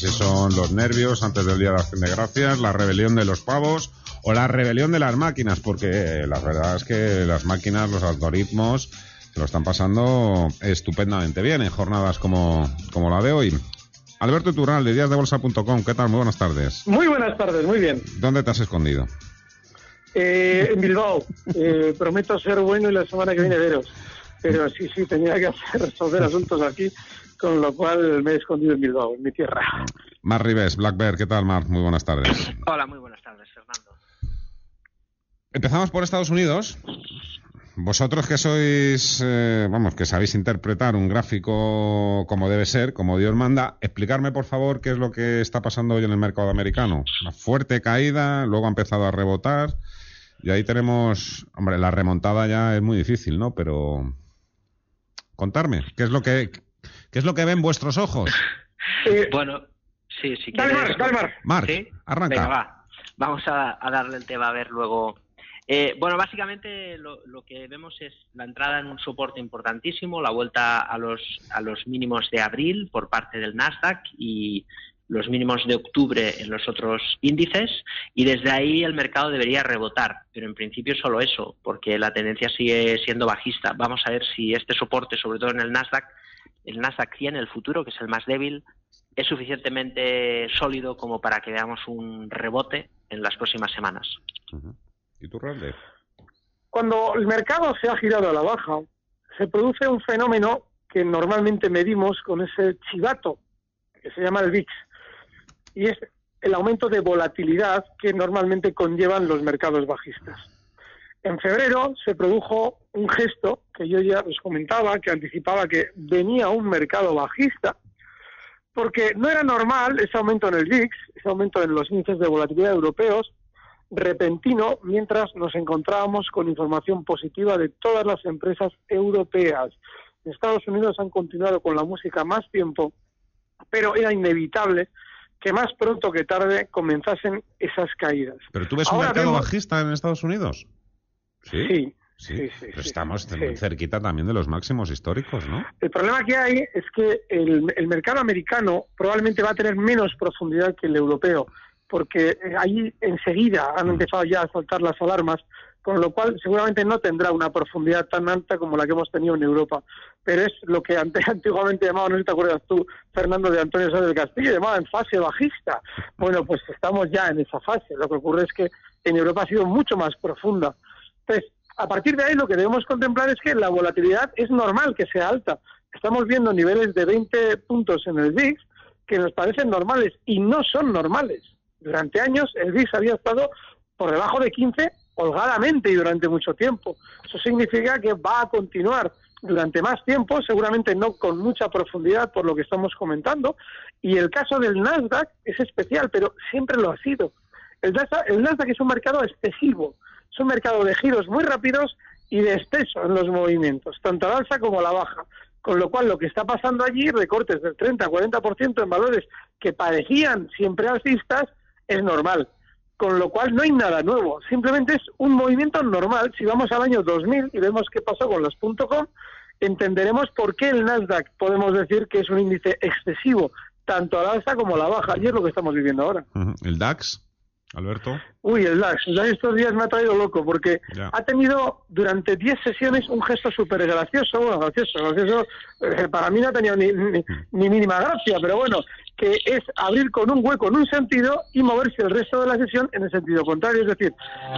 si son los nervios antes del Día de Acción de Gracias, la rebelión de los pavos o la rebelión de las máquinas, porque la verdad es que las máquinas, los algoritmos, se lo están pasando estupendamente bien en jornadas como, como la de hoy. Alberto Tural, de díasdebolsa.com, ¿qué tal? Muy buenas tardes. Muy buenas tardes, muy bien. ¿Dónde te has escondido? Eh, en Bilbao. Eh, prometo ser bueno y la semana que viene veros. Pero sí, sí, tenía que hacer, resolver asuntos aquí con lo cual me he escondido en Bilbao, en mi tierra. Mar Ribes, Black Bear, ¿qué tal, Mar? Muy buenas tardes. Hola, muy buenas tardes, Fernando. Empezamos por Estados Unidos. Vosotros que sois, eh, vamos, que sabéis interpretar un gráfico como debe ser, como Dios manda, explicarme por favor qué es lo que está pasando hoy en el mercado americano. Una fuerte caída, luego ha empezado a rebotar y ahí tenemos, hombre, la remontada ya es muy difícil, ¿no? Pero contarme, ¿qué es lo que ¿Qué es lo que ven vuestros ojos? Eh, bueno, sí, sí. Calmar, calmar. Marc, ¿Sí? arranca. Venga, va. Vamos a, darle el tema a ver luego. Eh, bueno, básicamente lo, que vemos es la entrada en un soporte importantísimo, la vuelta a los, a los mínimos de abril por parte del Nasdaq y los mínimos de octubre en los otros índices y desde ahí el mercado debería rebotar, pero en principio solo eso, porque la tendencia sigue siendo bajista. Vamos a ver si este soporte, sobre todo en el Nasdaq, el Nasdaq 100, el futuro, que es el más débil, es suficientemente sólido como para que veamos un rebote en las próximas semanas. ¿Y tú, Randy? Cuando el mercado se ha girado a la baja, se produce un fenómeno que normalmente medimos con ese chivato que se llama el VIX, y es el aumento de volatilidad que normalmente conllevan los mercados bajistas. En febrero se produjo un gesto que yo ya os comentaba, que anticipaba que venía un mercado bajista, porque no era normal ese aumento en el VIX, ese aumento en los índices de volatilidad europeos, repentino, mientras nos encontrábamos con información positiva de todas las empresas europeas. En Estados Unidos han continuado con la música más tiempo, pero era inevitable que más pronto que tarde comenzasen esas caídas. ¿Pero tú ves un mercado bajista en Estados Unidos? Sí. Sí, sí, estamos muy cerquita también de los máximos históricos, ¿no? El problema que hay es que el, mercado americano probablemente va a tener menos profundidad que el europeo, porque eh, ahí enseguida han mm. empezado ya a saltar las alarmas, con lo cual seguramente no tendrá una profundidad tan alta como la que hemos tenido en Europa. Pero es lo que antiguamente llamaban, no sé si te acuerdas tú, Fernando de Antonio Sánchez del Castillo, llamaban fase bajista. Bueno, pues estamos ya en esa fase. Lo que ocurre es que en Europa ha sido mucho más profunda. Entonces, a partir de ahí lo que debemos contemplar es que la volatilidad es normal que sea alta. Estamos viendo niveles de 20 puntos en el VIX que nos parecen normales y no son normales. Durante años el VIX había estado por debajo de 15 holgadamente y durante mucho tiempo. Eso significa que va a continuar durante más tiempo, seguramente no con mucha profundidad por lo que estamos comentando. Y el caso del Nasdaq es especial, pero siempre lo ha sido. El Nasdaq, el Nasdaq es un mercado excesivo es un mercado de giros muy rápidos y de exceso en los movimientos, tanto al alza como a la baja. Con lo cual, lo que está pasando allí, recortes del 30 40% en valores que parecían siempre alcistas, es normal. con lo cual no hay nada nuevo, simplemente es un movimiento normal. Si vamos al año 2000 y vemos qué pasó con los .com, entenderemos por qué el Nasdaq podemos decir que es un índice excesivo, tanto a la alza como a la baja, y es lo que estamos viviendo ahora. ¿El DAX? Alberto. Uy, el DAX. estos días me ha traído loco porque ha tenido durante 10 sesiones un gesto súper gracioso. Bueno, gracioso, gracioso. Eh, para mí no ha tenido ni, ni, mínima gracia, pero bueno, que es abrir con un hueco en un sentido y moverse el resto de la sesión en el sentido contrario. Es decir,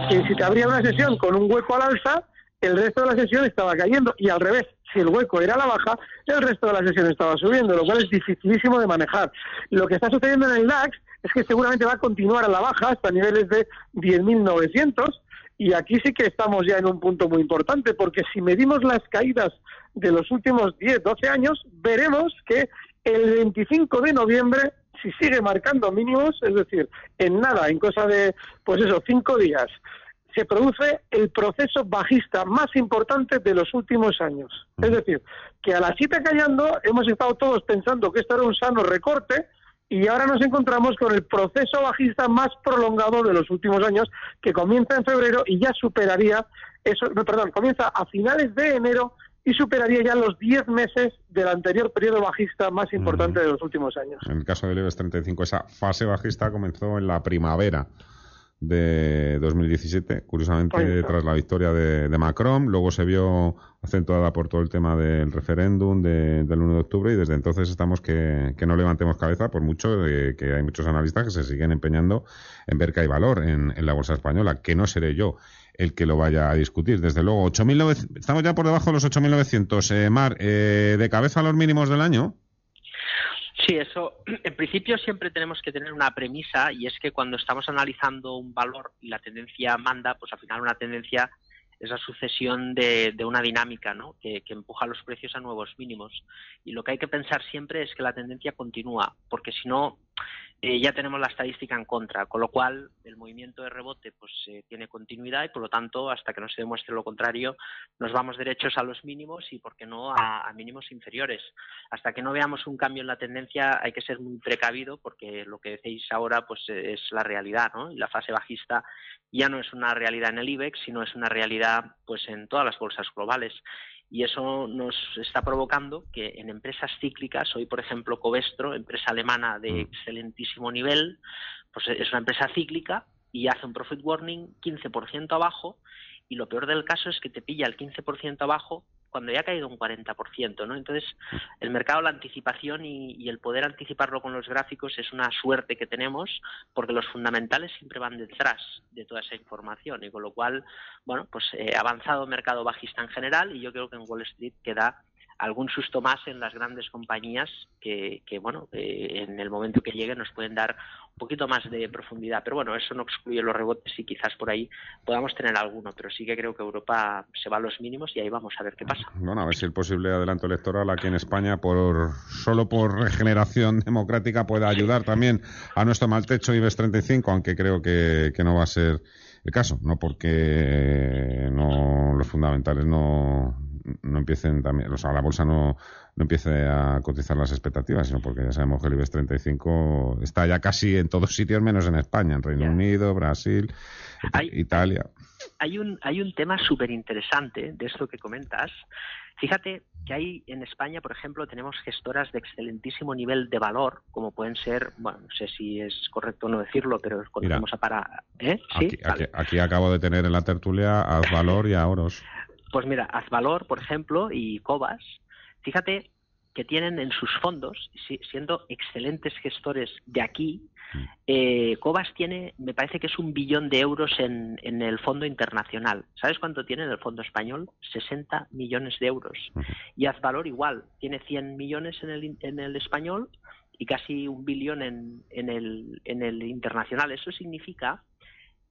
que si te abría una sesión con un hueco al alza, el resto de la sesión estaba cayendo y al revés, si el hueco era a la baja, el resto de la sesión estaba subiendo, lo cual es dificilísimo de manejar. Lo que está sucediendo en el DAX es que seguramente va a continuar a la baja hasta niveles de 10.900 y aquí sí que estamos ya en un punto muy importante porque si medimos las caídas de los últimos 10, 12 años, veremos que el 25 de noviembre, si sigue marcando mínimos, es decir, en nada, en cosa de, pues eso, cinco días, se produce el proceso bajista más importante de los últimos años. Es decir, que a la cita callando hemos estado todos pensando que esto era un sano recorte, y ahora nos encontramos con el proceso bajista más prolongado de los últimos años, que comienza en febrero y ya superaría, eso, no, perdón, comienza a finales de enero y superaría ya los 10 meses del anterior periodo bajista más importante de los últimos años. En el caso del IBEX 35, esa fase bajista comenzó en la primavera de 2017, curiosamente tras la victoria de, Macron. Luego se vio acentuada por todo el tema del referéndum del 1 de octubre y desde entonces estamos que, no levantemos cabeza por mucho que hay muchos analistas que se siguen empeñando en ver que hay valor en, la bolsa española, que no seré yo el que lo vaya a discutir. Desde luego, 8.900, estamos ya por debajo de los 8.900. Eh, Mar, eh, ¿de cabeza a los mínimos del año? Sí, eso. En principio siempre tenemos que tener una premisa y es que cuando estamos analizando un valor y la tendencia manda, pues al final una tendencia es la sucesión de, una dinámica ¿no? que, que, empuja los precios a nuevos mínimos. Y lo que hay que pensar siempre es que la tendencia continúa, porque si no, eh, ya tenemos la estadística en contra, con lo cual el movimiento de rebote pues eh, tiene continuidad y por lo tanto hasta que no se demuestre lo contrario nos vamos derechos a los mínimos y por qué no a, mínimos inferiores. Hasta que no veamos un cambio en la tendencia hay que ser muy precavido porque lo que decís ahora pues es la realidad, ¿no? Y la fase bajista ya no es una realidad en el IBEX, sino es una realidad pues en todas las bolsas globales y eso nos está provocando que en empresas cíclicas, hoy por ejemplo Covestro, empresa alemana de mm. excelentísimo nivel, pues es una empresa cíclica y hace un profit warning 15% abajo y lo peor del caso es que te pilla el 15% abajo cuando ya ha caído un 40%, ¿no? Entonces, el mercado, la anticipación y, el poder anticiparlo con los gráficos es una suerte que tenemos porque los fundamentales siempre van detrás de toda esa información y con lo cual, bueno, pues eh, avanzado mercado bajista en general y yo creo que en Wall Street queda algún susto más en las grandes compañías que, bueno, eh, en el momento que lleguen nos pueden dar un poquito más de profundidad. Pero bueno, eso no excluye los rebotes y quizás por ahí podamos tener alguno, pero sí que creo que Europa se va a los mínimos y ahí vamos a ver qué pasa. Bueno, a ver si el posible adelanto electoral aquí en España, por solo por regeneración democrática, pueda ayudar también a nuestro mal techo IBEX 35, aunque creo que, que no va a ser el caso, no porque no los fundamentales no no empiecen también, o sea, la bolsa no, no empiece a cotizar las expectativas, sino porque ya sabemos que el IBEX 35 está ya casi en todos sitios menos en España, en Reino Unido, Brasil, Italia. Hay un, hay un tema súper interesante de esto que comentas. Fíjate que hay en España, por ejemplo, tenemos gestoras de excelentísimo nivel de valor, como pueden ser, bueno, no sé si es correcto no decirlo, pero conocemos a para. ¿eh? ¿Sí? Aquí, aquí, acabo de tener en la tertulia a Valor y a Oros. Pues mira, Azvalor, por ejemplo, y Cobas, fíjate que tienen en sus fondos, siendo excelentes gestores de aquí, mm. eh, Cobas tiene, me parece que es un billón de euros en, el fondo internacional. ¿Sabes cuánto tiene en el fondo español? 60 millones de euros. Y Azvalor igual, tiene 100 millones en el, en el español y casi un billón en, en, el, en el internacional. Eso significa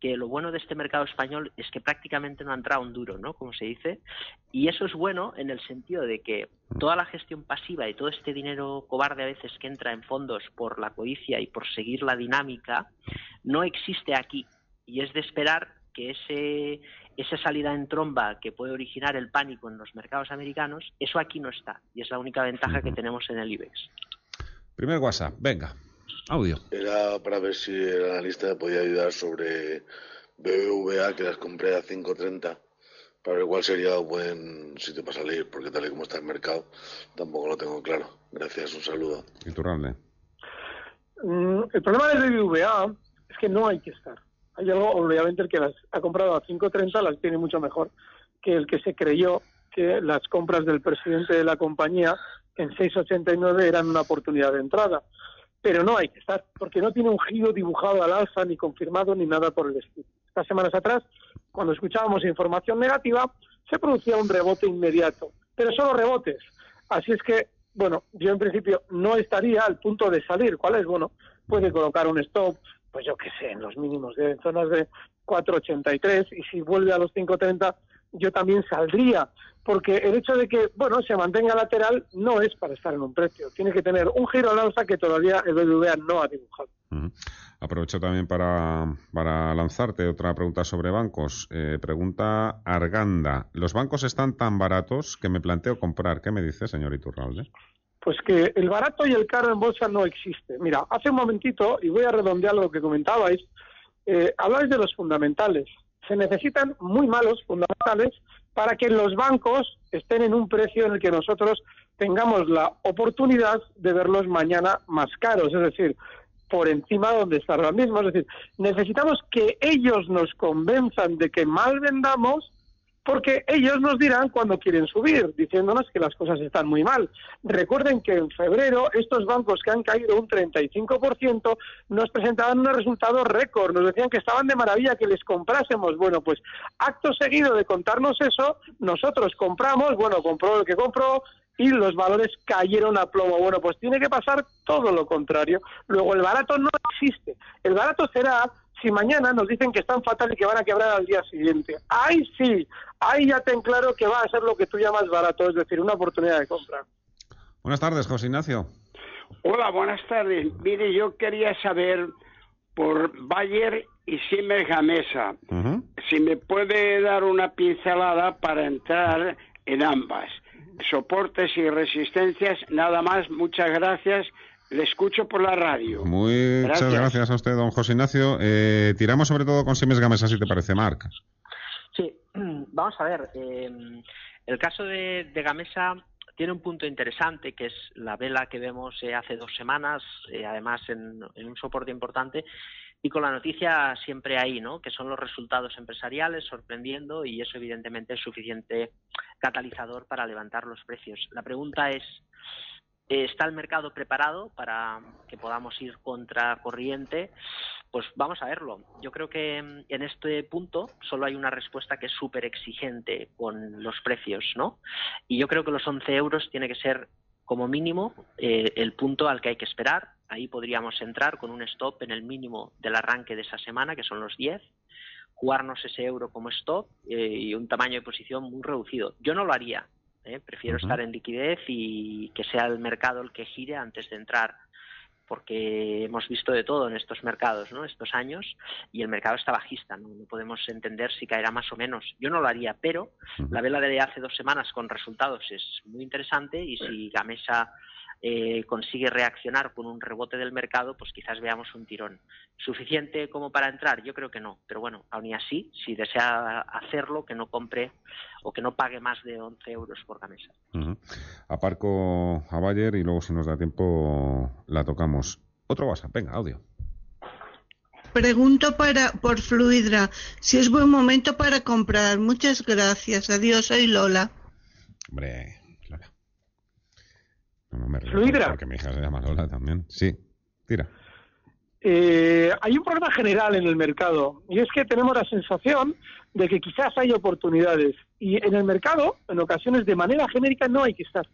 que lo bueno de este mercado español es que prácticamente no ha entrado un duro, ¿no? Como se dice. Y eso es bueno en el sentido de que toda la gestión pasiva y todo este dinero cobarde a veces que entra en fondos por la codicia y por seguir la dinámica, no existe aquí. Y es de esperar que ese, esa salida en tromba que puede originar el pánico en los mercados americanos, eso aquí no está. Y es la única ventaja que tenemos en el IBEX. Primer WhatsApp, venga. Audio. Era para ver si el analista me podía ayudar sobre BBVA, que las compré a 5.30, para ver cuál sería un buen sitio para salir, porque tal y como está el mercado, tampoco lo tengo claro. Gracias, un saludo. Iturralde. Mm, el problema del BBVA es que no hay que estar. Hay algo, obviamente, el que las ha comprado a 5.30 las tiene mucho mejor que el que se creyó que las compras del presidente de la compañía en 6.89 eran una oportunidad de entrada. Pero no hay que estar, porque no tiene un giro dibujado al alza, ni confirmado, ni nada por el estilo. Estas semanas atrás, cuando escuchábamos información negativa, se producía un rebote inmediato, pero solo rebotes. Así es que, bueno, yo en principio no estaría al punto de salir. ¿Cuál es? Bueno, puede colocar un stop, pues yo qué sé, en los mínimos de zonas de 4.83 y si vuelve a los 5.30 yo también saldría, porque el hecho de que, bueno, se mantenga lateral no es para estar en un precio. Tiene que tener un giro al alza que todavía el BBVA no ha dibujado. Aprovecho también para, para, lanzarte otra pregunta sobre bancos. Eh, pregunta Arganda. ¿Los bancos están tan baratos que me planteo comprar? ¿Qué me dice, señor Iturralde? Pues que el barato y el caro en bolsa no existe. Mira, hace un momentito, y voy a redondear lo que comentabais, eh, hablabais de los fundamentales se necesitan muy malos fundamentales para que los bancos estén en un precio en el que nosotros tengamos la oportunidad de verlos mañana más caros, es decir, por encima de donde están ahora mismo. Es decir, necesitamos que ellos nos convenzan de que mal vendamos porque ellos nos dirán cuando quieren subir, diciéndonos que las cosas están muy mal. Recuerden que en febrero estos bancos que han caído un 35% nos presentaban unos resultados récord, nos decían que estaban de maravilla, que les comprásemos. Bueno, pues acto seguido de contarnos eso, nosotros compramos, bueno, compró el que compró, y los valores cayeron a plomo. Bueno, pues tiene que pasar todo lo contrario. Luego, el barato no existe. El barato será si mañana nos dicen que están fatal y que van a quebrar al día siguiente. Ahí sí, ahí ya ten claro que va a ser lo que tú llamas barato, es decir, una oportunidad de compra. Buenas tardes, José Ignacio. Hola, buenas tardes. Mire, yo quería saber por Bayer y Siemens Gamesa, si me puede dar una pincelada para entrar en ambas. Soportes y resistencias, nada más, muchas gracias le escucho por la radio. Muchas gracias, a usted, don José Ignacio. Eh, tiramos sobre todo con Siemens Gamesa, si te parece, Marc. Sí, vamos a ver. Eh, el caso de, Gamesa tiene un punto interesante, que es la vela que vemos eh, hace dos semanas, además en, un soporte importante, y con la noticia siempre ahí, ¿no? Que son los resultados empresariales sorprendiendo y eso evidentemente es suficiente catalizador para levantar los precios. La pregunta es eh, ¿Está el mercado preparado para que podamos ir contra corriente? Pues vamos a verlo. Yo creo que mm, en este punto solo hay una respuesta que es súper exigente con los precios, ¿no? Y yo creo que los 11 euros tiene que ser como mínimo eh, el punto al que hay que esperar. Ahí podríamos entrar con un stop en el mínimo del arranque de esa semana, que son los 10, jugarnos ese euro como stop eh, y un tamaño de posición muy reducido. Yo no lo haría. ¿eh? Prefiero estar en liquidez y que sea el mercado el que gire antes de entrar porque hemos visto de todo en estos mercados, ¿no? Estos años y el mercado está bajista, ¿no? podemos entender si caerá más o menos. Yo no lo haría, pero la vela de hace dos semanas con resultados es muy interesante y si Gamesa eh, consigue reaccionar con un rebote del mercado, pues quizás veamos un tirón. ¿Suficiente como para entrar? Yo creo que no. Pero bueno, aún y así, si desea hacerlo, que no compre o que no pague más de 11 euros por camisa. Aparco a Bayer y luego, si nos da tiempo, la tocamos. Otro WhatsApp, venga, audio. Pregunto para, por Fluidra si es buen momento para comprar. Muchas gracias. Adiós, soy Lola. Hombre, Fluidra. Porque mi hija se llama Lola también. Sí, tira. Eh, hay un problema general en el mercado y es que tenemos la sensación de que quizás hay oportunidades y en el mercado, en ocasiones de manera genérica, no hay que estar.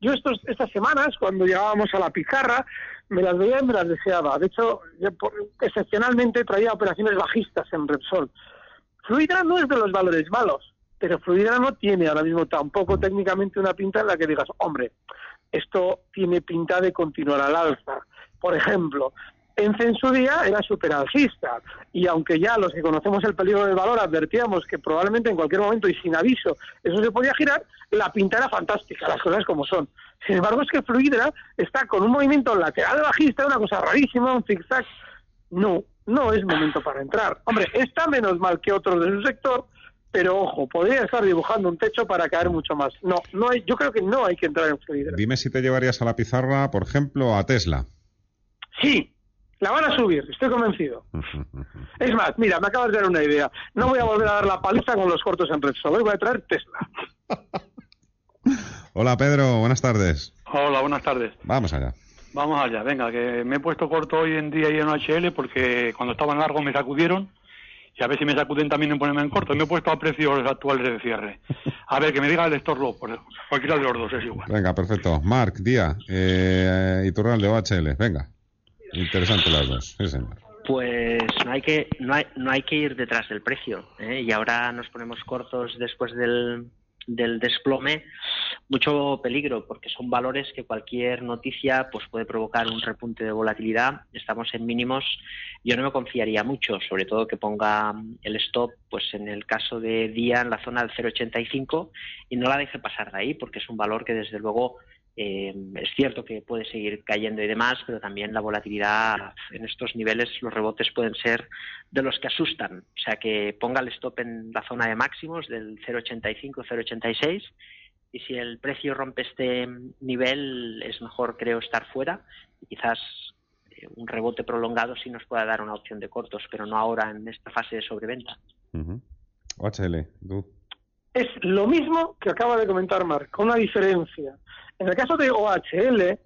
Yo estos, estas semanas, cuando llegábamos a la pizarra, me las veía y me las deseaba. De hecho, excepcionalmente traía operaciones bajistas en Repsol. Fluidra no es de los valores malos, pero Fluidra no tiene ahora mismo tampoco técnicamente una pinta en la que digas, hombre, esto tiene pinta de continuar al alza. Por ejemplo, ENCE en su día era súper alcista y aunque ya los que conocemos el peligro del valor advertíamos que probablemente en cualquier momento y sin aviso eso se podía girar, la pinta era fantástica, las cosas como son. Sin embargo, es que Fluidra está con un movimiento lateral bajista, una cosa rarísima, un zigzag. No, no es momento para entrar. Hombre, está menos mal que otros de su sector, pero ojo, podría estar dibujando un techo para caer mucho más. No, no hay, yo creo que no hay que entrar en Fluidra. Dime si te llevarías a la pizarra, por ejemplo, a Tesla. Sí, la van a subir, estoy convencido. es más, mira, me acabas de dar una idea. No voy a volver a dar la paliza con los cortos en Repsol, hoy voy a traer Tesla. Hola Pedro, buenas tardes. Hola, buenas tardes. Vamos allá. Vamos allá, venga, que me he puesto corto hoy en día y en OHL porque cuando estaban largos me sacudieron y a ver si me sacuden también en ponerme en corto. Me he puesto a precios actuales de cierre. A ver, que me diga el lector por cualquiera de los dos es igual. Venga, perfecto. Marc, Día, eh, Iturral de OHL, venga. Interesante las dos, sí señor. Pues no hay que no hay, no hay que ir detrás del precio ¿eh? y ahora nos ponemos cortos después del, del desplome, mucho peligro, porque son valores que cualquier noticia pues puede provocar un repunte de volatilidad. Estamos en mínimos. Yo no me confiaría mucho, sobre todo que ponga el stop, pues en el caso de día en la zona del 0,85 y no la deje pasar de ahí, porque es un valor que desde luego eh, es cierto que puede seguir cayendo y demás, pero también la volatilidad en estos niveles, los rebotes pueden ser de los que asustan. O sea, que ponga el stop en la zona de máximos del 0,85, 0,86 y si el precio rompe este nivel es mejor, creo, estar fuera y quizás eh, un rebote prolongado sí nos pueda dar una opción de cortos, pero no ahora en esta fase de sobreventa. OHL, Es lo mismo que acaba de comentar Marc, con una diferencia. En el caso de OHL,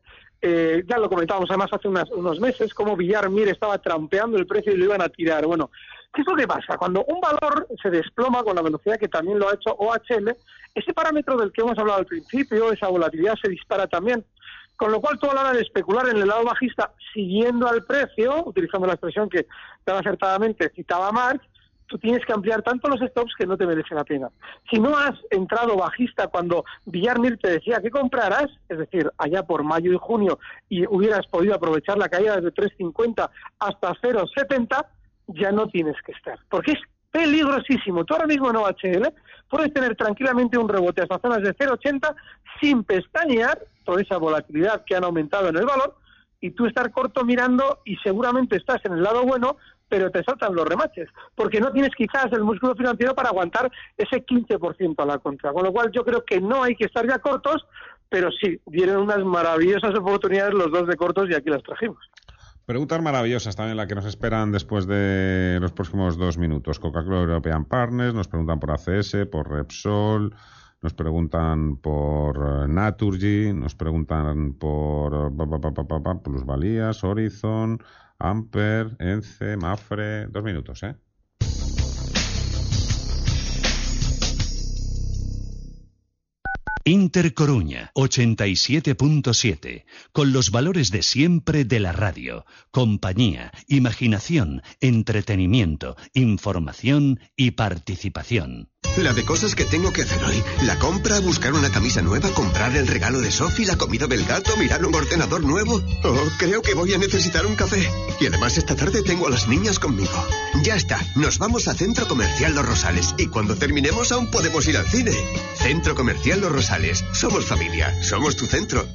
eh, ya lo comentábamos además hace unos meses, cómo Villarmir estaba trampeando el precio y lo iban a tirar. Bueno, ¿qué es lo que pasa? Cuando un valor se desploma con la velocidad que también lo ha hecho OHL, ese parámetro del que hemos hablado al principio, esa volatilidad se dispara también. Con lo cual, tú a la hora de especular en el lado bajista, siguiendo al precio, utilizando la expresión que tan acertadamente citaba Marx, tú tienes que ampliar tanto los stops que no te merece la pena. Si no has entrado bajista cuando Villarmir te decía que compraras, es decir, allá por mayo y junio, y hubieras podido aprovechar la caída desde 3.50 hasta 0.70, ya no tienes que estar. Porque es peligrosísimo. Tú ahora mismo en OHL puedes tener tranquilamente un rebote hasta zonas de 0.80 sin pestañear toda esa volatilidad que han aumentado en el valor y tú estar corto mirando y seguramente estás en el lado bueno pero te saltan los remaches, porque no tienes quizás el músculo financiero para aguantar ese 15% a la contra. Con lo cual yo creo que no hay que estar ya cortos, pero sí, vienen unas maravillosas oportunidades los dos de cortos y aquí las trajimos. Preguntas maravillosas también las que nos esperan después de los próximos dos minutos. Coca-Cola European Partners, nos preguntan por ACS, por Repsol, nos preguntan por Naturgy, nos preguntan por plusvalías, Horizon, Amper, Ence, Mafre. Dos minutos, ¿eh? Inter Coruña 87.7, con los valores de siempre de la radio, compañía, imaginación, entretenimiento, información y participación. La de cosas que tengo que hacer hoy. La compra, buscar una camisa nueva, comprar el regalo de Sophie, la comida del gato, mirar un ordenador nuevo. Oh, creo que voy a necesitar un café. Y además esta tarde tengo a las niñas conmigo. Ya está, nos vamos a Centro Comercial Los Rosales y cuando terminemos aún podemos ir al cine. Centro Comercial Los Rosales. Somos familia, somos tu centro.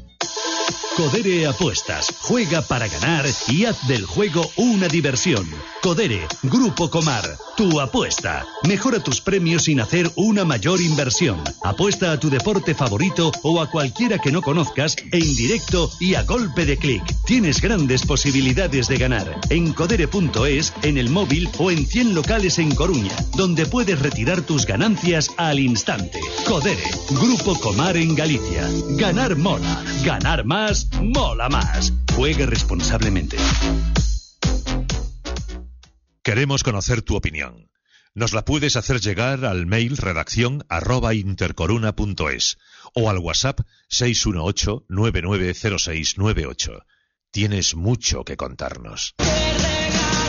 Codere Apuestas. Juega para ganar y haz del juego una diversión. Codere, Grupo Comar. Tu apuesta. Mejora tus premios sin hacer una mayor inversión. Apuesta a tu deporte favorito o a cualquiera que no conozcas en directo y a golpe de clic. Tienes grandes posibilidades de ganar. En codere.es, en el móvil o en 100 locales en Coruña, donde puedes retirar tus ganancias al instante. Codere, Grupo Comar en Galicia. Ganar mola. Ganar más mola más. Juegue responsablemente. Queremos conocer tu opinión. Nos la puedes hacer llegar al mail redacción arroba intercoruna.es o al WhatsApp 618-990698. Tienes mucho que contarnos. Te.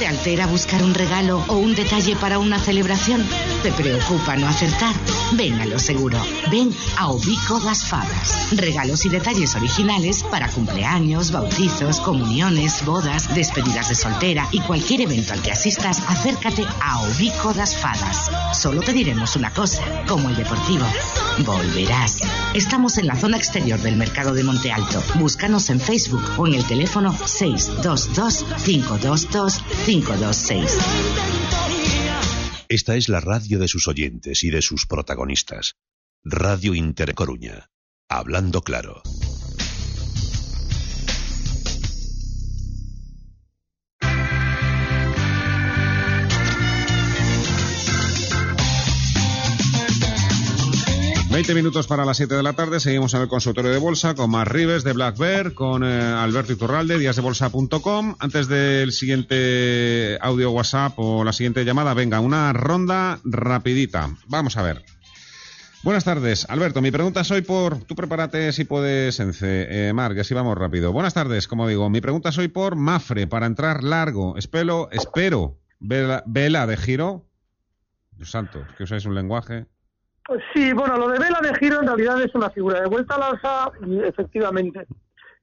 ¿Te altera buscar un regalo o un detalle para una celebración? ¿Te preocupa no acertar? Ven a lo seguro. Ven a Ubico Las Fadas. Regalos y detalles originales para cumpleaños, bautizos, comuniones, bodas, despedidas de soltera y cualquier evento al que asistas, acércate a Ubico Las Fadas. Solo te diremos una cosa, como el deportivo. Volverás. Estamos en la zona exterior del mercado de Monte Alto. Búscanos en Facebook o en el teléfono 622 522 526. Esta es la radio de sus oyentes y de sus protagonistas. Radio Intercoruña. Hablando claro. 20 minutos para las 7 de la tarde. Seguimos en el consultorio de bolsa con Mar Rives de Black Bear, con eh, Alberto Iturralde, díasdebolsa.com. Antes del siguiente audio WhatsApp o la siguiente llamada, venga, una ronda rapidita. Vamos a ver. Buenas tardes, Alberto. Mi pregunta es hoy por. Tú prepárate si puedes, Ence. Eh, Mar, que así vamos rápido. Buenas tardes, como digo. Mi pregunta es hoy por Mafre, para entrar largo. Espero, espero. Vela, vela de giro. Dios santo, que usáis un lenguaje. Pues sí, bueno, lo de vela de giro en realidad es una figura de vuelta al alza y efectivamente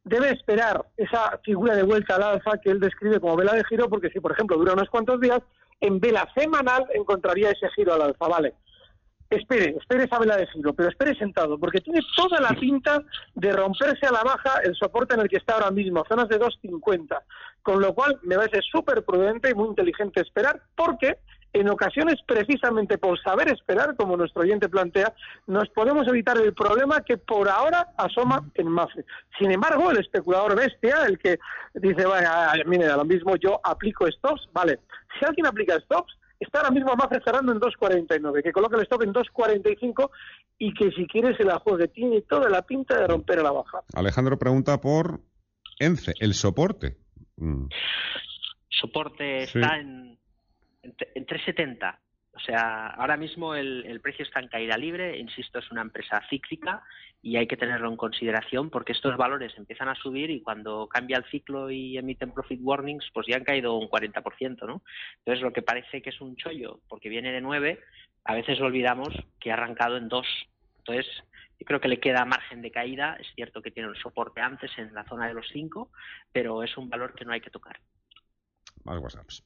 debe esperar esa figura de vuelta al alza que él describe como vela de giro porque si por ejemplo dura unos cuantos días, en vela semanal encontraría ese giro al alza, ¿vale? Espere, espere esa vela de giro, pero espere sentado, porque tiene toda la pinta de romperse a la baja el soporte en el que está ahora mismo, zonas de 2.50, con lo cual me parece súper prudente y muy inteligente esperar, porque en ocasiones precisamente por saber esperar, como nuestro oyente plantea, nos podemos evitar el problema que por ahora asoma en MAFE. Sin embargo, el especulador bestia, el que dice, bueno, mire, a lo mismo yo aplico stops, vale, si alguien aplica stops, está ahora mismo MAFE cerrando en 2.49, que coloque el stop en 2.45 y que si quiere se la juegue, tiene toda la pinta de romper a la baja. Alejandro pregunta por ENCE, el soporte. Mm. Soporte está en en 370. O sea, ahora mismo el, precio está en caída libre, insisto, es una empresa cíclica y hay que tenerlo en consideración porque estos valores empiezan a subir y cuando cambia el ciclo y emiten profit warnings, pues ya han caído un 40%, ¿no? Entonces, lo que parece que es un chollo porque viene de 9, a veces olvidamos que ha arrancado en 2. Entonces, yo creo que le queda margen de caída, es cierto que tiene un soporte antes en la zona de los 5, pero es un valor que no hay que tocar. Más WhatsApps.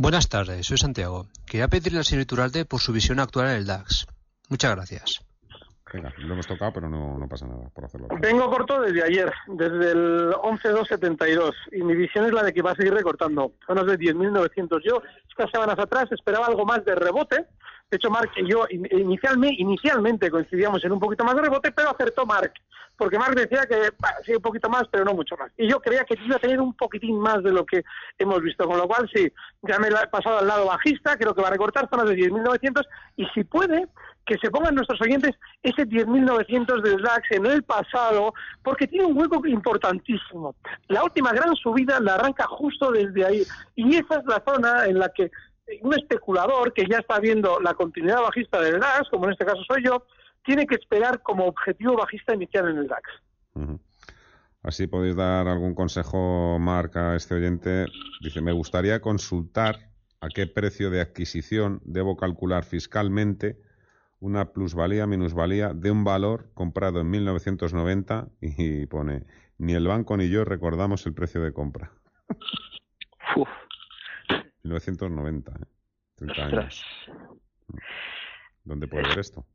Buenas tardes, soy Santiago. Quería pedirle al señor Iturralde por su visión actual en el DAX. Muchas gracias. Venga, lo hemos tocado, pero no, pasa nada por hacerlo. Vengo corto desde ayer, desde el 11.272, y mi visión es la de que va a seguir recortando. Zonas de 10.900. Yo, estas semanas atrás, esperaba algo más de rebote. De hecho, Mark y yo inicialmente, inicialmente coincidíamos en un poquito más de rebote, pero acertó Mark porque Mark decía que sí, un poquito más, pero no mucho más. Y yo creía que iba a tener un poquitín más de lo que hemos visto, con lo cual sí, ya me he pasado al lado bajista, creo que va a recortar zonas de 10.900 y si puede, que se pongan nuestros oyentes ese 10.900 del DAX en el pasado, porque tiene un hueco importantísimo. La última gran subida la arranca justo desde ahí y esa es la zona en la que un especulador que ya está viendo la continuidad bajista del DAX, como en este caso soy yo, tiene que esperar como objetivo bajista inicial en el DAX. Así podéis dar algún consejo, Marca, a este oyente. Dice, me gustaría consultar a qué precio de adquisición debo calcular fiscalmente una plusvalía, minusvalía de un valor comprado en 1990 y pone, ni el banco ni yo recordamos el precio de compra. Uf. 1990, ¿eh? 30 años. ¿Dónde puede ver esto?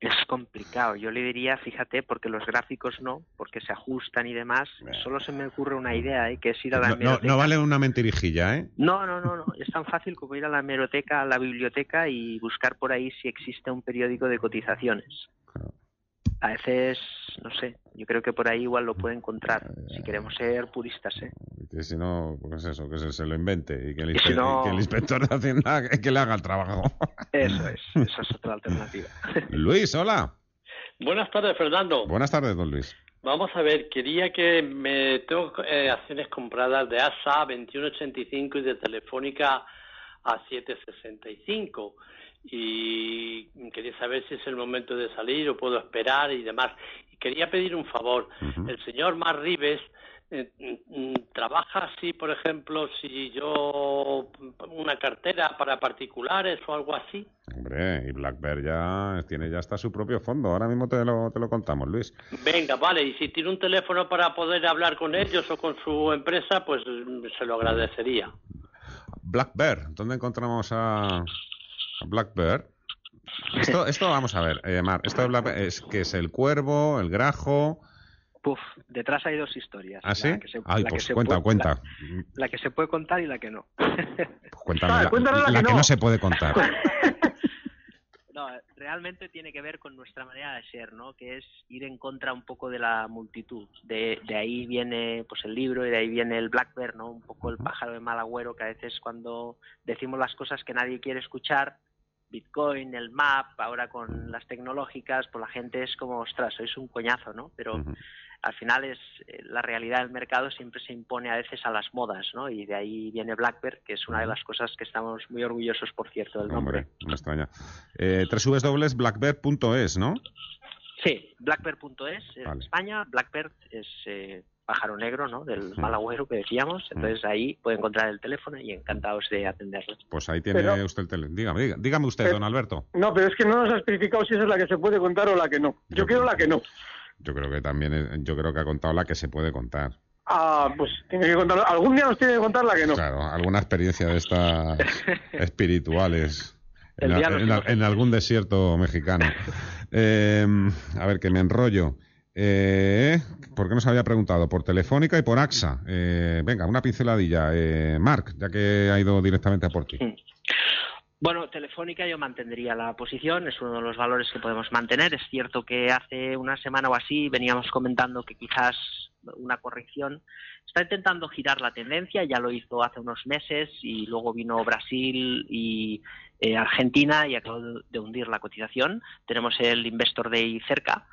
Es complicado. Yo le diría, fíjate, porque los gráficos no, porque se ajustan y demás. Solo se me ocurre una idea, ¿eh? que es ir a la no, No, vale una mentirijilla, ¿eh? No, no, no, no. Es tan fácil como ir a la hemeroteca, a la biblioteca y buscar por ahí si existe un periódico de cotizaciones a veces, no sé, yo creo que por ahí igual lo puede encontrar, si queremos ser puristas, ¿eh? Que si no, pues eso, que se, lo invente y que el, inspector de Hacienda que, le haga el trabajo. Eso es, esa es otra alternativa. Luis, hola. Buenas tardes, Fernando. Buenas tardes, don Luis. Vamos a ver, quería que me tengo eh, acciones compradas de ASA 2185 y de Telefónica a 765 y quería saber si es el momento de salir o puedo esperar y demás. Y quería pedir un favor. El señor Mar Rives eh, mm, ¿trabaja así, por ejemplo, si yo una cartera para particulares o algo así? Hombre, y Blackbird ya tiene ya hasta su propio fondo. Ahora mismo te lo, te lo contamos, Luis. Venga, vale, y si tiene un teléfono para poder hablar con ellos o con su empresa, pues mm, se lo agradecería. Blackbird, ¿dónde encontramos a Blackbird? Esto, esto vamos a ver, eh, Mar, esto de Blackbird es que es el cuervo, el grajo, Puf, detrás hay dos historias. ¿Ah, sí? La que se- Ay, pues se cuenta, puede- cuenta. La, la que se puede contar y la que no. Cuéntame Ah, la, cuéntanos la la que que no. no se puede contar. No, realmente tiene que ver con nuestra manera de ser, ¿no? Que es ir en contra un poco de la multitud. De, de ahí viene pues el libro y de ahí viene el Black Bear, ¿no? Un poco el pájaro de mal agüero que a veces cuando decimos las cosas que nadie quiere escuchar, Bitcoin, el MAP, ahora con las tecnológicas, pues la gente es como, ostras, sois un coñazo, ¿no? Pero al final es eh, la realidad del mercado siempre se impone a veces a las modas, ¿no? Y de ahí viene Blackbird, que es una de las cosas que estamos muy orgullosos, por cierto, del nombre. Hombre, no me extraña. Eh, www.blackbird.es, ¿no? Sí, blackbird.es es Vale. España, Blackbird es eh, pájaro negro, ¿no? Del Mm. mal agüero que decíamos. Entonces ahí puede encontrar el teléfono y encantados de atenderlo. Pues ahí tiene Pero- usted el teléfono. Dígame, dígame usted, Pero- don Alberto. No, pero es que no nos ha especificado si esa es la que se puede contar o la que no. Yo quiero la que no. Yo creo que también, es- yo creo que ha contado la que se puede contar. Ah, pues tiene que contar. Algún día nos tiene que contar la que no. Claro, alguna experiencia de estas espirituales a- sí a- en algún desierto mexicano. Eh, a ver, que me enrollo. Eh, ¿Por qué nos había preguntado? Por Telefónica y por AXA. Eh, venga, una pinceladilla. Eh, Marc, ya que ha ido directamente a por ti. Bueno, Telefónica yo mantendría la posición, es uno de los valores que podemos mantener. Es cierto que hace una semana o así veníamos comentando que quizás una corrección está intentando girar la tendencia, ya lo hizo hace unos meses y luego vino Brasil y eh, Argentina y acabó de- de hundir la cotización. Tenemos el Investor Day cerca.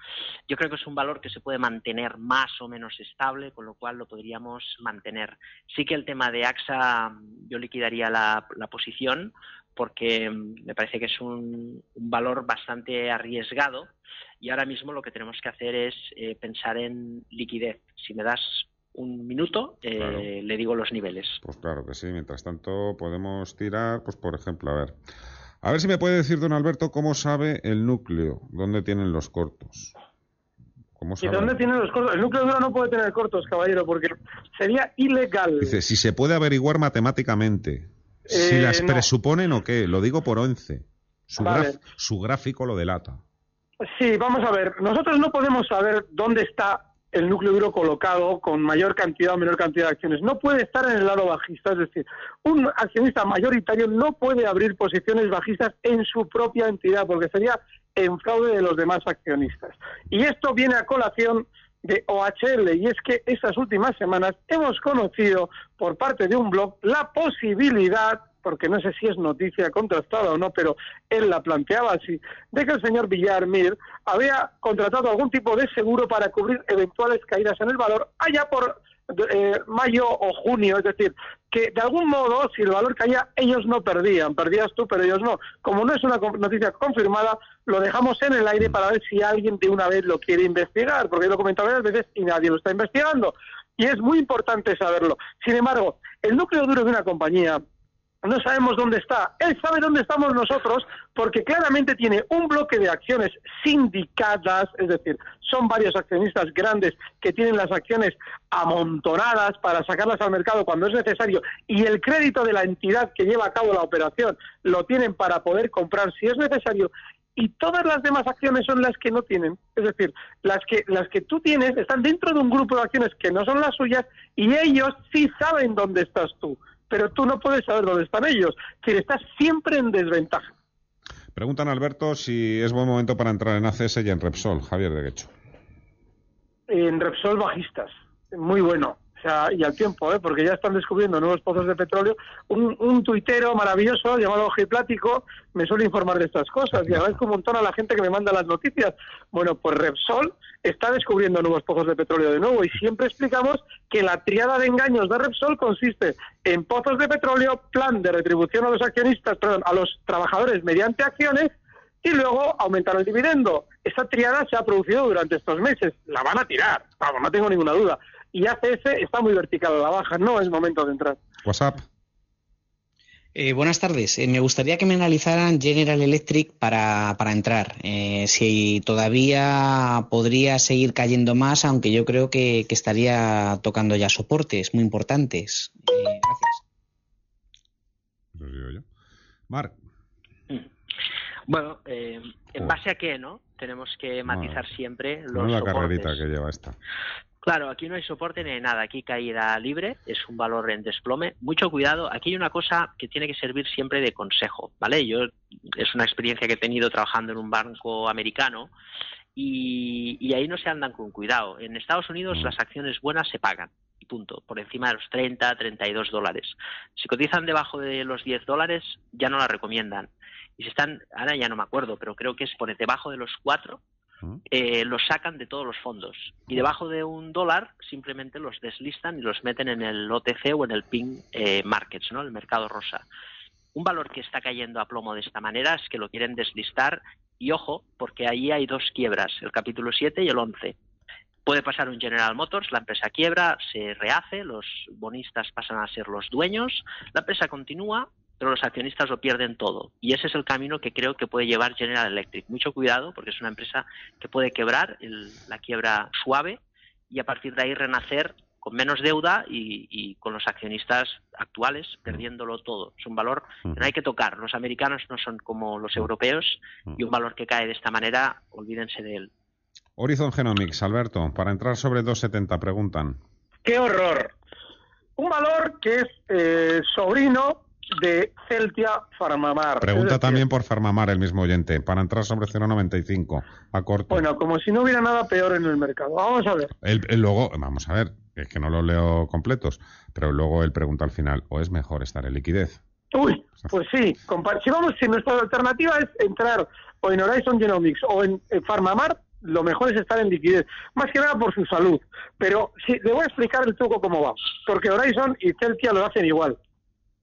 Yo creo que es un valor que se puede mantener más o menos estable, con lo cual lo podríamos mantener. Sí que el tema de AXA, yo liquidaría la, posición porque me parece que es un, un valor bastante arriesgado y ahora mismo lo que tenemos que hacer es eh, pensar en liquidez. Si me das un minuto, eh, Claro. le digo los niveles. Pues claro que sí. Mientras tanto, podemos tirar, pues por ejemplo, a ver. A ver si me puede decir, don Alberto, cómo sabe el núcleo, dónde tienen los cortos. ¿Cómo ¿Y sabe? dónde tiene los cortos? El núcleo duro no puede tener cortos, caballero, porque sería ilegal. Dice, si se puede averiguar matemáticamente. Si Eh, las no. presuponen o qué. Lo digo por once. Su, Vale. graf- su gráfico lo delata. Sí, vamos a ver. Nosotros no podemos saber dónde está el núcleo duro colocado con mayor cantidad o menor cantidad de acciones. No puede estar en el lado bajista. Es decir, un accionista mayoritario no puede abrir posiciones bajistas en su propia entidad porque sería en fraude de los demás accionistas. Y esto viene a colación de OHL y es que estas últimas semanas hemos conocido por parte de un blog la posibilidad porque no sé si es noticia contrastada o no, pero él la planteaba así, de que el señor Villarmir había contratado algún tipo de seguro para cubrir eventuales caídas en el valor allá por eh, mayo o junio, es decir, que de algún modo, si el valor caía, ellos no perdían, perdías tú, pero ellos no. Como no es una noticia confirmada, lo dejamos en el aire para ver si alguien de una vez lo quiere investigar, porque lo he comentado varias veces y nadie lo está investigando. Y es muy importante saberlo. Sin embargo, el núcleo duro de una compañía no sabemos dónde está. Él sabe dónde estamos nosotros porque claramente tiene un bloque de acciones sindicadas, es decir, son varios accionistas grandes que tienen las acciones amontonadas para sacarlas al mercado cuando es necesario y el crédito de la entidad que lleva a cabo la operación lo tienen para poder comprar si es necesario y todas las demás acciones son las que no tienen. Es decir, las que, las que tú tienes están dentro de un grupo de acciones que no son las suyas y ellos sí saben dónde estás tú, pero tú no puedes saber dónde están ellos. Es decir, estás siempre en desventaja. Preguntan a Alberto si es buen momento para entrar en ACS y en Repsol. Javier de Guecho. En Repsol bajistas, muy bueno. Y al tiempo, ¿eh? porque ya están descubriendo nuevos pozos de petróleo. Un, un tuitero maravilloso llamado Plático me suele informar de estas cosas y agradezco un montón a la gente que me manda las noticias. Bueno, pues Repsol está descubriendo nuevos pozos de petróleo de nuevo y siempre explicamos que la triada de engaños de Repsol consiste en pozos de petróleo, plan de retribución a los accionistas, perdón, a los trabajadores mediante acciones y luego aumentar el dividendo. Esa triada se ha producido durante estos meses. La van a tirar, vamos, no tengo ninguna duda. Y ACS está muy vertical a la baja, no es momento de entrar. WhatsApp. Eh, buenas tardes. Eh, me gustaría que me analizaran General Electric para, para entrar. Eh, si todavía podría seguir cayendo más, aunque yo creo que, que estaría tocando ya soportes muy importantes. Eh, gracias. Yo. Marc. Bueno, eh, ¿en base a qué, no? Tenemos que matizar siempre los Menuda soportes. carrerita que lleva esta. Claro, aquí no hay soporte ni nada, aquí caída libre, es un valor en desplome. Mucho cuidado, aquí hay una cosa que tiene que servir siempre de consejo, ¿vale? Yo es una experiencia que he tenido trabajando en un banco americano y, y ahí no se andan con cuidado. En Estados Unidos las acciones buenas se pagan, y punto, por encima de los 30, 32 dólares. Si cotizan debajo de los 10 dólares ya no la recomiendan. Y si están, ahora ya no me acuerdo, pero creo que es por debajo de los 4, eh, los sacan de todos los fondos. Y debajo de un dólar simplemente los deslistan y los meten en el OTC o en el PIN eh, Markets, ¿no? el mercado rosa. Un valor que está cayendo a plomo de esta manera es que lo quieren deslistar y ojo, porque ahí hay dos quiebras, el capítulo 7 y el 11. Puede pasar un General Motors, la empresa quiebra, se rehace, los bonistas pasan a ser los dueños, la empresa continúa, pero los accionistas lo pierden todo. Y ese es el camino que creo que puede llevar General Electric. Mucho cuidado, porque es una empresa que puede quebrar, el- la quiebra suave, y a partir de ahí renacer con menos deuda y, y con los accionistas actuales perdiéndolo todo. Es un valor que no hay que tocar. Los americanos no son como los europeos y un valor que cae de esta manera, olvídense de él. Horizon Genomics, Alberto, para entrar sobre 270 preguntan. ¡Qué horror! Un valor que es eh, sobrino de Celtia Farmamar. Pregunta también por Farmamar, el mismo oyente, para entrar sobre 0,95 a corto. Bueno, como si no hubiera nada peor en el mercado. Vamos a ver. Él luego, vamos a ver, es que no los leo completos, pero luego él pregunta al final, ¿o es mejor estar en liquidez? Uy, pues sí. Si vamos, si nuestra alternativa es entrar o en Horizon Genomics o en, en Farmamar, lo mejor es estar en liquidez. Más que nada por su salud. Pero sí, le voy a explicar el truco cómo va. Porque Horizon y Celtia lo hacen igual.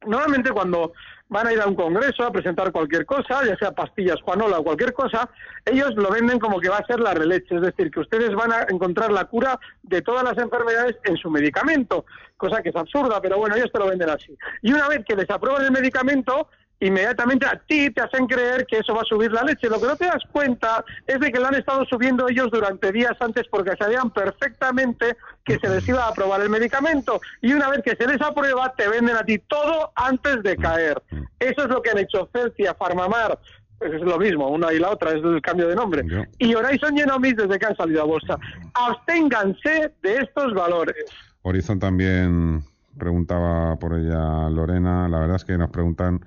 Normalmente cuando van a ir a un congreso a presentar cualquier cosa, ya sea pastillas, Juanola o cualquier cosa, ellos lo venden como que va a ser la releche, es decir, que ustedes van a encontrar la cura de todas las enfermedades en su medicamento, cosa que es absurda, pero bueno, ellos te lo venden así. Y una vez que les aprueban el medicamento, inmediatamente a ti te hacen creer que eso va a subir la leche. Lo que no te das cuenta es de que lo han estado subiendo ellos durante días antes porque sabían perfectamente que se les iba a aprobar el medicamento. Y una vez que se les aprueba, te venden a ti todo antes de caer. Eso es lo que han hecho Celtia, Farmamar. Pues es lo mismo, una y la otra, es el cambio de nombre. Y Horizon Genomics desde que han salido a bolsa. Absténganse de estos valores. Horizon también preguntaba por ella Lorena, la verdad es que nos preguntan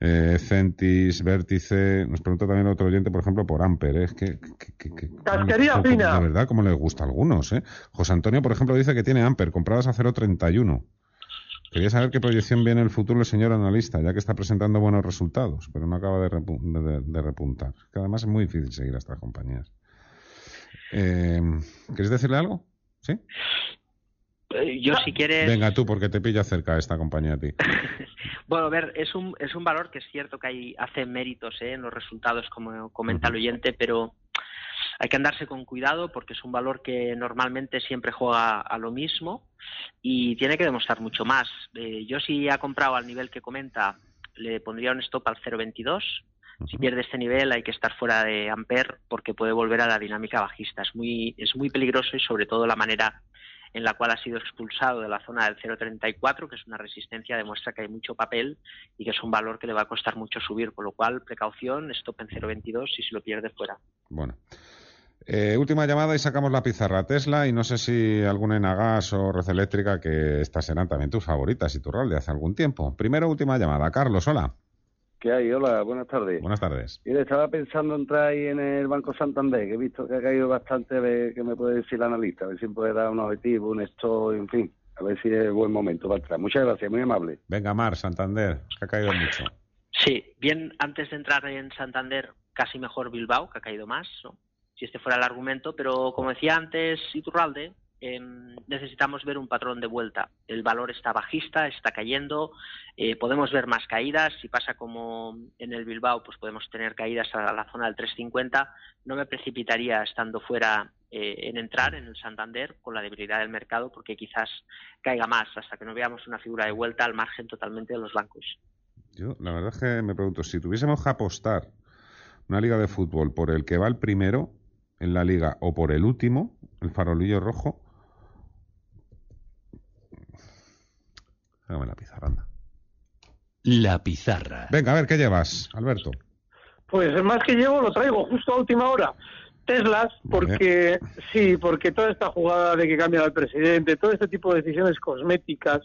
eh, Centis, Vértice, nos pregunta también otro oyente, por ejemplo, por Amper, ¿eh? es que, que- que- que- Casquería como- fina. De verdad, como les gusta a algunos, ¿eh? José Antonio, por ejemplo, dice que tiene Amper, compradas a 0,31. Quería saber qué proyección viene en el futuro el señor analista, ya que está presentando buenos resultados, pero no acaba de, repu- de- de repuntar. Que además es muy difícil seguir a estas compañías. Eh, ¿Quieres decirle algo? ¿Sí? Eh, Yo si quieres... Venga tú, porque te pilla cerca esta compañía a ti. Bueno, a ver, es un, es un valor que es cierto que hay, hace méritos ¿eh? en los resultados, como comenta el oyente, pero hay que andarse con cuidado porque es un valor que normalmente siempre juega a lo mismo y tiene que demostrar mucho más. Eh, yo si ha comprado al nivel que comenta, le pondría un stop al 0.22. Si pierde este nivel hay que estar fuera de Ampere porque puede volver a la dinámica bajista. Es muy, es muy peligroso y sobre todo la manera en la cual ha sido expulsado de la zona del 0,34, que es una resistencia, demuestra que hay mucho papel y que es un valor que le va a costar mucho subir, con lo cual precaución, stop en 0,22 y si lo pierde fuera. Bueno. Eh, última llamada y sacamos la pizarra Tesla y no sé si alguna Enagas o Red Eléctrica que estas serán también tus favoritas y tu rol de hace algún tiempo. Primero, última llamada. Carlos, hola. ¿Qué hay? Hola, buenas tardes. Buenas tardes. Estaba pensando entrar ahí en el Banco Santander, que he visto que ha caído bastante, a ver qué me puede decir el analista, a ver si me puede dar un objetivo, un stop, en fin, a ver si es buen momento para entrar. Muchas gracias, muy amable. Venga, Mar, Santander, que ha caído mucho. Sí, bien, antes de entrar en Santander, casi mejor Bilbao, que ha caído más, ¿no? si este fuera el argumento, pero como decía antes Iturralde, eh, necesitamos ver un patrón de vuelta. El valor está bajista, está cayendo, eh, podemos ver más caídas. Si pasa como en el Bilbao, pues podemos tener caídas a la zona del 350. No me precipitaría estando fuera eh, en entrar en el Santander con la debilidad del mercado porque quizás caiga más hasta que no veamos una figura de vuelta al margen totalmente de los bancos. Yo, la verdad es que me pregunto, si tuviésemos que apostar una liga de fútbol por el que va el primero en la liga o por el último, el farolillo rojo, Déjame la pizarra, anda. La pizarra. Venga, a ver, ¿qué llevas, Alberto? Pues más que llevo lo traigo justo a última hora. Teslas, porque sí, porque toda esta jugada de que cambia el presidente, todo este tipo de decisiones cosméticas,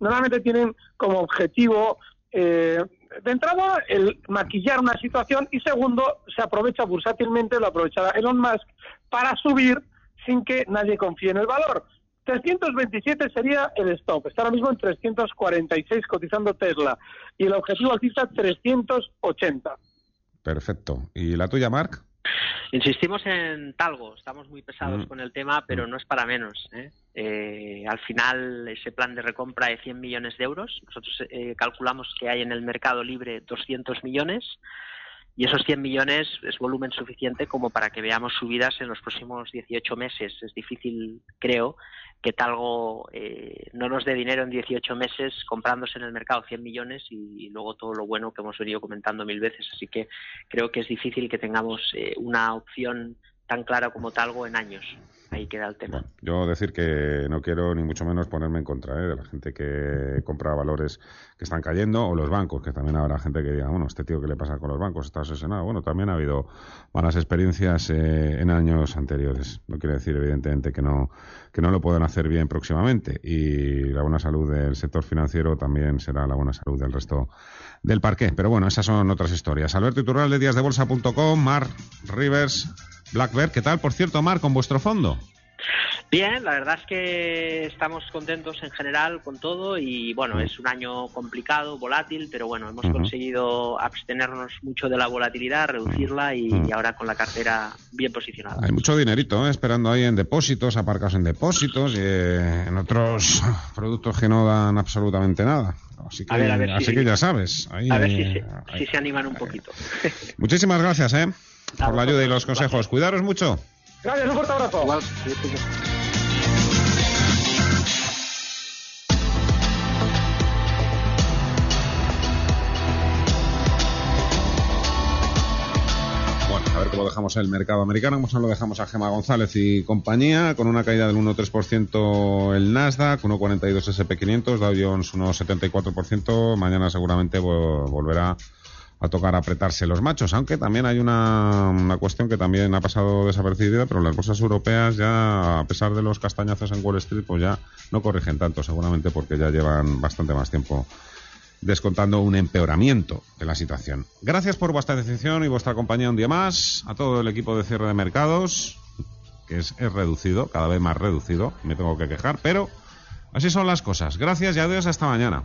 normalmente tienen como objetivo, eh, de entrada, el maquillar una situación y segundo, se aprovecha bursátilmente, lo aprovechará Elon Musk para subir sin que nadie confíe en el valor. 327 sería el stop. Está ahora mismo en 346 cotizando Tesla. Y el objetivo alcista 380. Perfecto. ¿Y la tuya, Marc? Insistimos en Talgo, estamos muy pesados Mm. con el tema, pero no es para menos. ¿eh? Eh, al final, ese plan de recompra de 100 millones de euros, nosotros eh, calculamos que hay en el mercado libre 200 millones y esos 100 millones es volumen suficiente como para que veamos subidas en los próximos 18 meses. Es difícil, creo, que Talgo eh, no nos dé dinero en 18 meses comprándose en el mercado 100 millones y, y luego todo lo bueno que hemos venido comentando mil veces. Así que creo que es difícil que tengamos eh, una opción tan clara como Talgo en años. Ahí queda el tema. Yo decir que no quiero ni mucho menos ponerme en contra ¿eh? de la gente que compra valores que están cayendo o los bancos, que también habrá gente que diga, bueno, este tío, ¿qué le pasa con los bancos? Está obsesionado. Bueno, también ha habido malas experiencias eh, en años anteriores. No quiere decir, evidentemente, que no, que no lo puedan hacer bien próximamente. Y la buena salud del sector financiero también será la buena salud del resto del parque. Pero bueno, esas son otras historias. Alberto Iturral de díasdebolsa.com, Mar Rivers, Blackbird. ¿Qué tal, por cierto, Mar, con vuestro fondo? Bien, la verdad es que estamos contentos en general con todo y bueno, es un año complicado, volátil, pero bueno, hemos Ujú. conseguido abstenernos mucho de la volatilidad, reducirla y, Ujú. y ahora con la cartera bien posicionada. Hay mucho dinerito ¿eh? esperando ahí en depósitos, aparcados en depósitos y eh, en otros productos que no dan absolutamente nada. Así que, A ver, a ver así si- que ya sabes. ahí- A ver si se, si se animan un poquito. Muchísimas gracias ¿eh? Por la ayuda y los consejos. Cuidaros mucho. Gracias, un fuerte abrazo. Bueno, a ver cómo dejamos el mercado americano, cómo lo dejamos a Gema González y compañía, con una caída del 1,3% el Nasdaq, 1,42 SP500, Dow Jones 1,74%, mañana seguramente vo- a tocar apretarse los machos, aunque también hay una, una cuestión que también ha pasado desapercibida, pero las bolsas europeas ya, a pesar de los castañazos en Wall Street, pues ya no corrigen tanto, seguramente porque ya llevan bastante más tiempo descontando un empeoramiento de la situación. Gracias por vuestra atención y vuestra compañía un día más. A todo el equipo de cierre de mercados, que es, es reducido, cada vez más reducido, me tengo que quejar, pero así son las cosas. Gracias y adiós hasta mañana.